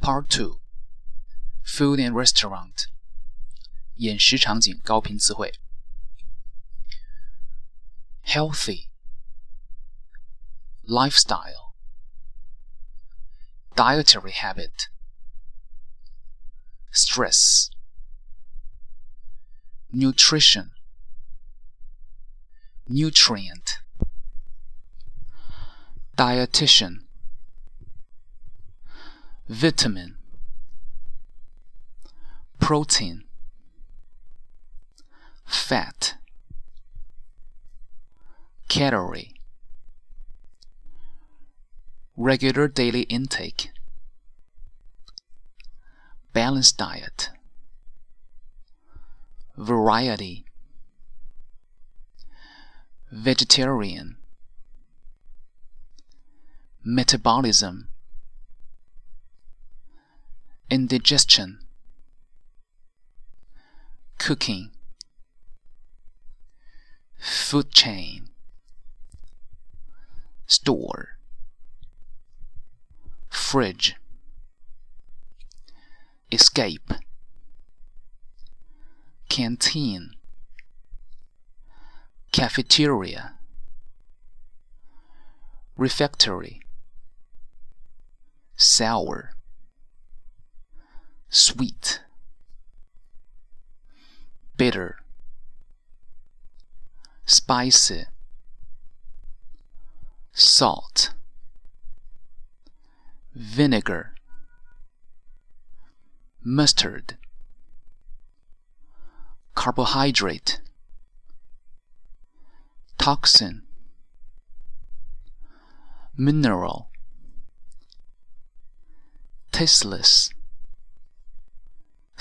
Part Two Food and Restaurant 饮食场景高频词汇 Healthy Lifestyle Dietary habit Stress Nutrition Nutrient Dietitian vitamin, protein, fat, calorie, regular daily intake, balanced diet, variety, vegetarian, metabolism indigestion, cooking, food chain, store, fridge, escape, canteen, cafeteria, refectory, sour sweet, bitter, spicy, salt, vinegar, mustard, carbohydrate, toxin, mineral, tasteless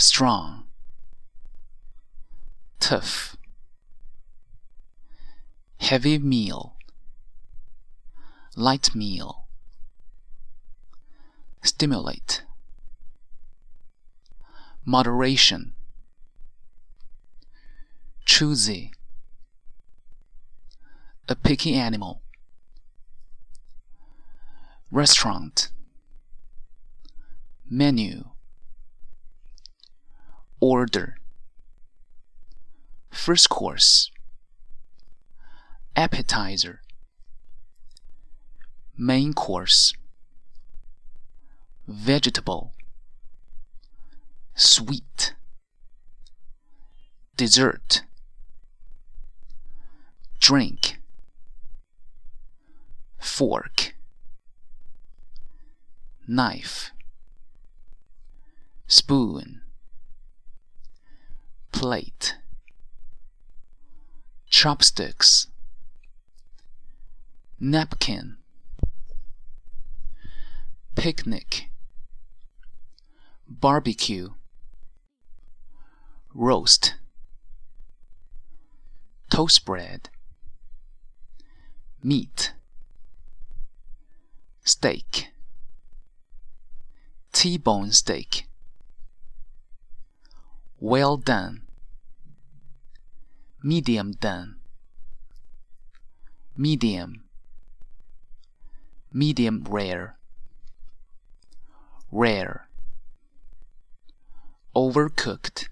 strong, tough, heavy meal, light meal, stimulate, moderation, choosy, a picky animal, restaurant, menu order. First course. Appetizer. Main course. Vegetable. Sweet. Dessert. Drink. Fork. Knife. Spoon plate, chopsticks, napkin, picnic, barbecue, roast, toast bread, meat, steak, T-bone steak. Well done medium done medium. Medium rare. Rare. Overcooked.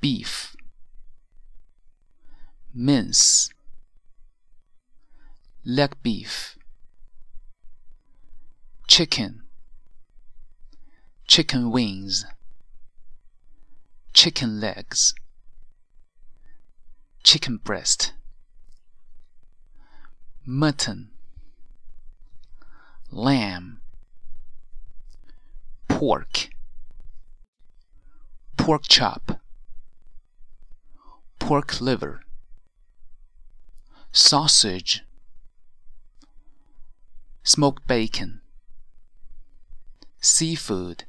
Beef. Mince. Leg beef. Chicken. Chicken wings. Chicken legs chicken breast, mutton, lamb, pork, pork chop, pork liver, sausage, smoked bacon, seafood,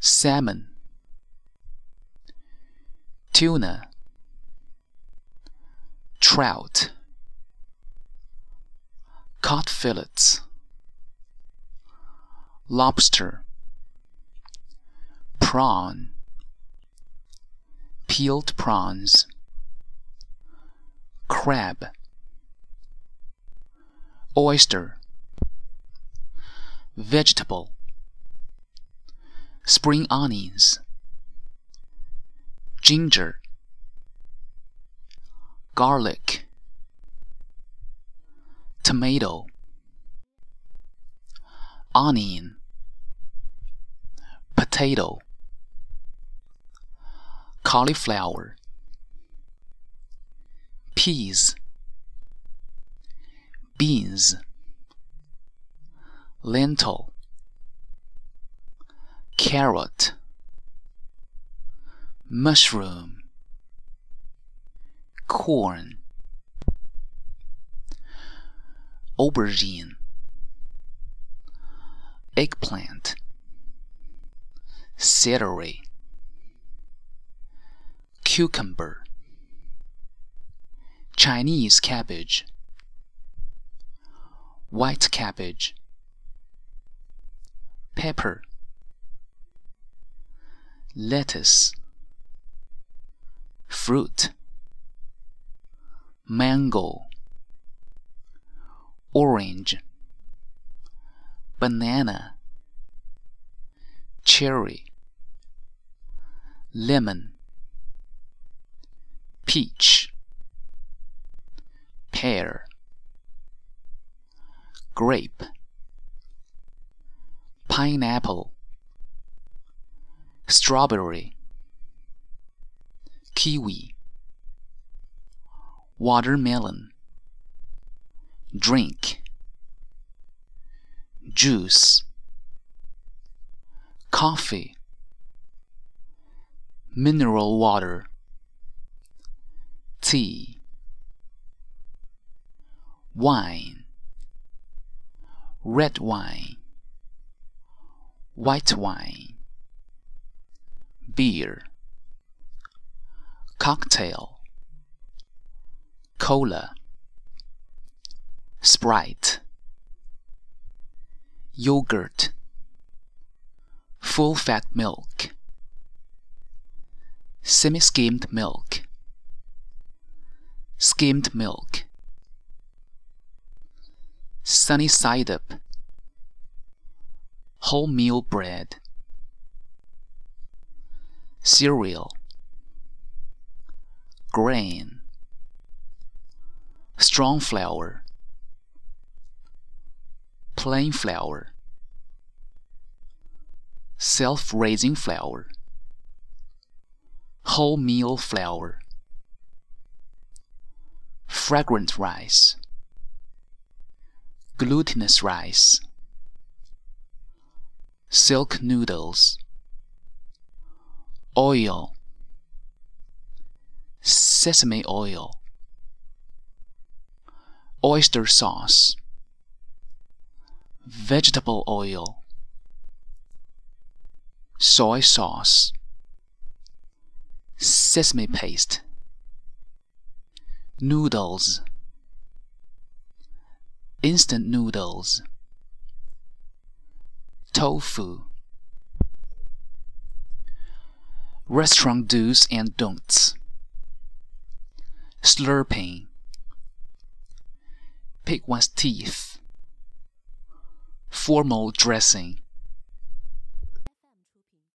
salmon, tuna trout, cod fillets, lobster, prawn, peeled prawns, crab, oyster, vegetable spring onions ginger garlic tomato onion potato cauliflower peas beans lentil carrot mushroom corn. Aubergine. Eggplant. Celery. Cucumber. Chinese cabbage. White cabbage. Pepper. Lettuce. Fruit mango orange banana cherry lemon peach pear grape pineapple strawberry kiwi watermelon. Drink. Juice. Coffee. Mineral water. Tea. Wine. Red wine. White wine. Beer. Cocktail cola sprite yogurt full fat milk semi skimmed milk skimmed milk sunny side up wholemeal bread cereal grain strong flour plain flour self-raising flour wholemeal flour fragrant rice. Glutinous rice. Silk noodles. Oil. Sesame oil oyster sauce vegetable oil soy sauce sesame paste noodles instant noodles tofu restaurant do's and don'ts slurping pick one's teeth. Formal dressing